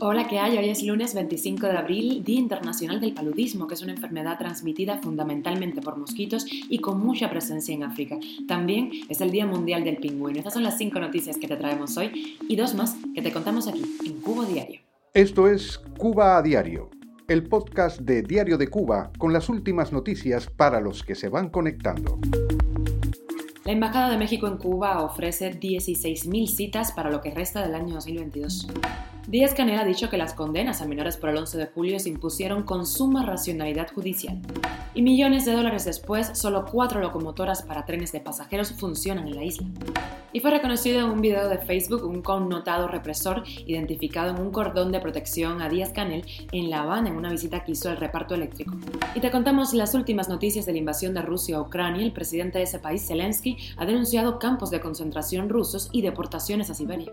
Hola, ¿qué hay? Hoy es lunes 25 de abril, Día Internacional del Paludismo, que es una enfermedad transmitida fundamentalmente por mosquitos y con mucha presencia en África. También es el Día Mundial del Pingüino. Estas son las cinco noticias que te traemos hoy y dos más que te contamos aquí, en Cuba Diario. Esto es Cuba a Diario, el podcast de Diario de Cuba con las últimas noticias para los que se van conectando. La Embajada de México en Cuba ofrece 16.000 citas para lo que resta del año 2022. Díaz Canel ha dicho que las condenas a menores por el 11 de julio se impusieron con suma racionalidad judicial. Y millones de dólares después, solo cuatro locomotoras para trenes de pasajeros funcionan en la isla. Y fue reconocido en un video de Facebook un connotado represor identificado en un cordón de protección a Díaz Canel en La Habana en una visita que hizo el reparto eléctrico. Y te contamos las últimas noticias de la invasión de Rusia a Ucrania. El presidente de ese país, Zelensky, ha denunciado campos de concentración rusos y deportaciones a Siberia.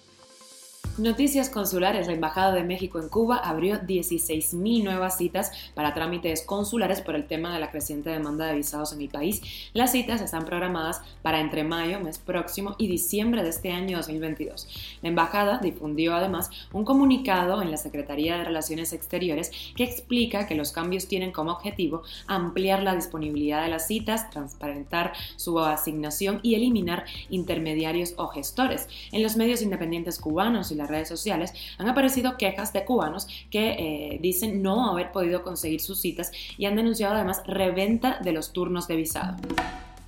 Noticias consulares. La Embajada de México en Cuba abrió 16.000 nuevas citas para trámites consulares por el tema de la creciente demanda de visados en el país. Las citas están programadas para entre mayo, mes próximo, y diciembre de este año 2022. La Embajada difundió además un comunicado en la Secretaría de Relaciones Exteriores que explica que los cambios tienen como objetivo ampliar la disponibilidad de las citas, transparentar su asignación y eliminar intermediarios o gestores. En los medios independientes cubanos y las redes sociales han aparecido quejas de cubanos que eh, dicen no haber podido conseguir sus citas y han denunciado además reventa de los turnos de visado.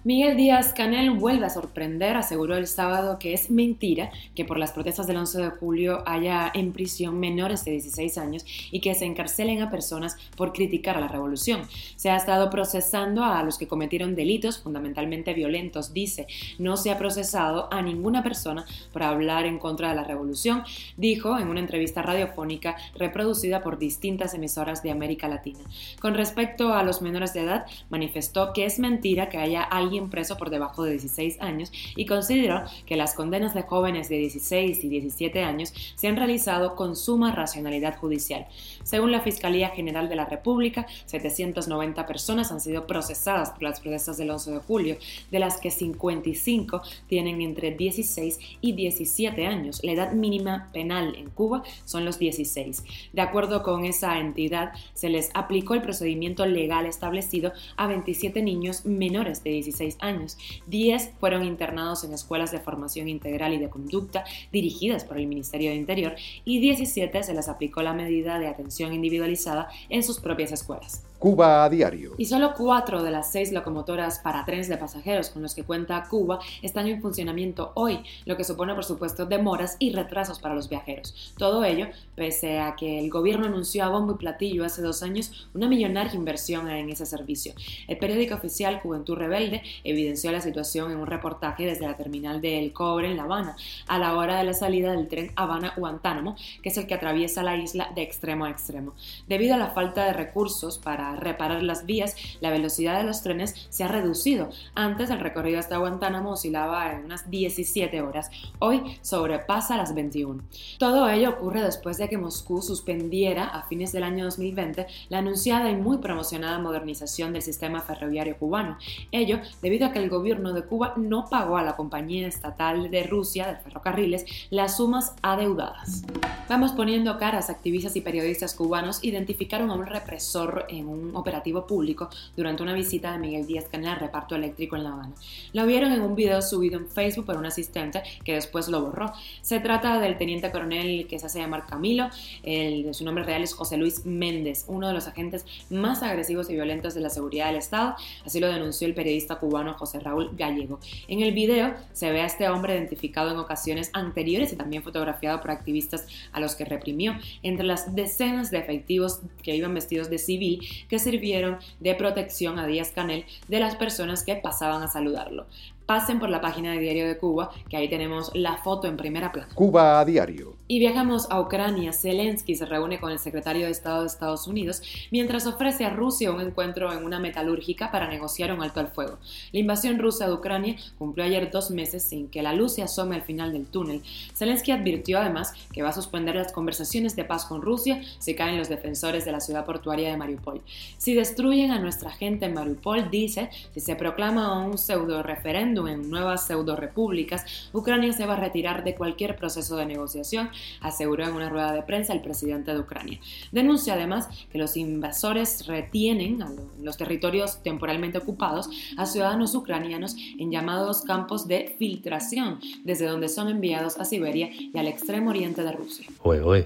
Miguel Díaz Canel vuelve a sorprender, aseguró el sábado que es mentira que por las protestas del 11 de julio haya en prisión menores de 16 años y que se encarcelen a personas por criticar a la revolución. Se ha estado procesando a los que cometieron delitos fundamentalmente violentos, dice. No se ha procesado a ninguna persona por hablar en contra de la revolución, dijo en una entrevista radiofónica reproducida por distintas emisoras de América Latina. Con respecto a los menores de edad, manifestó que es mentira que haya alguien preso por debajo de 16 años y consideró que las condenas de jóvenes de 16 y 17 años se han realizado con suma racionalidad judicial. Según la Fiscalía General de la República, 790 personas han sido procesadas por las protestas del 11 de julio, de las que 55 tienen entre 16 y 17 años. La edad mínima penal en Cuba son los 16. De acuerdo con esa entidad, se les aplicó el procedimiento legal establecido a 27 niños menores de 16 años. 10 fueron internados en escuelas de formación integral y de conducta dirigidas por el Ministerio de Interior y 17 se les aplicó la medida de atención individualizada en sus propias escuelas. Cuba a diario. Y solo cuatro de las seis locomotoras para trenes de pasajeros con los que cuenta Cuba están en funcionamiento hoy, lo que supone por supuesto demoras y retrasos para los viajeros. Todo ello pese a que el gobierno anunció a bombo y platillo hace dos años una millonaria inversión en ese servicio. El periódico oficial Juventud Rebelde evidenció la situación en un reportaje desde la terminal del Cobre en La Habana, a la hora de la salida del tren Habana-Guantánamo, que es el que atraviesa la isla de extremo a extremo. Debido a la falta de recursos para reparar las vías, la velocidad de los trenes se ha reducido. Antes el recorrido hasta Guantánamo oscilaba en unas 17 horas, hoy sobrepasa las 21. Todo ello ocurre después de que Moscú suspendiera a fines del año 2020 la anunciada y muy promocionada modernización del sistema ferroviario cubano. Ello debido a que el gobierno de Cuba no pagó a la compañía estatal de Rusia de ferrocarriles las sumas adeudadas. Vamos poniendo caras, activistas y periodistas cubanos identificaron a un represor en un operativo público durante una visita de Miguel Díaz Canel al reparto eléctrico en La Habana. Lo vieron en un video subido en Facebook por un asistente que después lo borró. Se trata del teniente coronel que se hace llamar Camilo, el su nombre real es José Luis Méndez, uno de los agentes más agresivos y violentos de la seguridad del Estado, así lo denunció el periodista cubano José Raúl Gallego. En el video se ve a este hombre identificado en ocasiones anteriores y también fotografiado por activistas a los que reprimió, entre las decenas de efectivos que iban vestidos de civil que sirvieron de protección a Díaz Canel de las personas que pasaban a saludarlo pasen por la página de Diario de Cuba, que ahí tenemos la foto en primera plana. Cuba a diario. Y viajamos a Ucrania. Zelensky se reúne con el secretario de Estado de Estados Unidos mientras ofrece a Rusia un encuentro en una metalúrgica para negociar un alto al fuego. La invasión rusa de Ucrania cumplió ayer dos meses sin que la luz se asome al final del túnel. Zelensky advirtió además que va a suspender las conversaciones de paz con Rusia si caen los defensores de la ciudad portuaria de Mariupol. Si destruyen a nuestra gente en Mariupol, dice, si se proclama un pseudo referéndum referéndum en nuevas pseudo-repúblicas, Ucrania se va a retirar de cualquier proceso de negociación, aseguró en una rueda de prensa el presidente de Ucrania. Denuncia además que los invasores retienen a los territorios temporalmente ocupados a ciudadanos ucranianos en llamados campos de filtración, desde donde son enviados a Siberia y al extremo oriente de Rusia.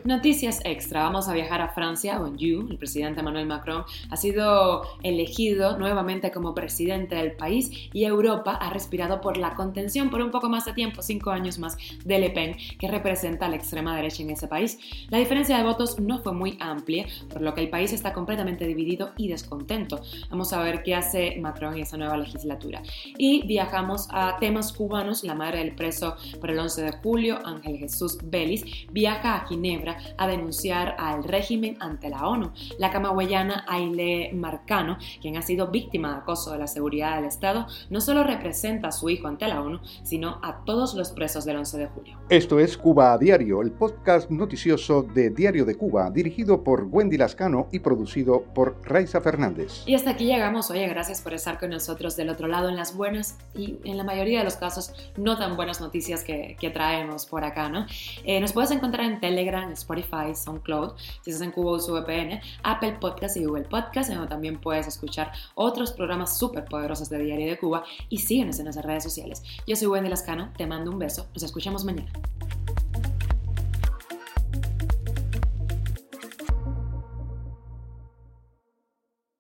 Noticias extra, vamos a viajar a Francia, You, el presidente Emmanuel Macron ha sido elegido nuevamente como presidente del país y Europa ha respirado por la contención por un poco más de tiempo, cinco años más, de Le Pen, que representa a la extrema derecha en ese país. La diferencia de votos no fue muy amplia, por lo que el país está completamente dividido y descontento. Vamos a ver qué hace Macron en esa nueva legislatura. Y viajamos a temas cubanos. La madre del preso por el 11 de julio, Ángel Jesús Vélez, viaja a Ginebra a denunciar al régimen ante la ONU. La camagüeyana Aile Marcano, quien ha sido víctima de acoso de la seguridad del Estado, no solo representa a su hijo ante la ONU, sino a todos los presos del 11 de julio. Esto es Cuba a Diario, el podcast noticioso de Diario de Cuba, dirigido por Wendy Lascano y producido por Raiza Fernández. Y hasta aquí llegamos. Oye, gracias por estar con nosotros del otro lado en las buenas y en la mayoría de los casos no tan buenas noticias que, traemos por acá, ¿no? Eh, nos puedes encontrar en Telegram, Spotify, SoundCloud, si estás en Cuba usa VPN, Apple Podcast y Google Podcast, donde también puedes escuchar otros programas súper poderosos de Diario de Cuba y síguenos en nuestras redes sociales. Yo soy Wendy Lascano, te mando un beso, nos escuchamos mañana.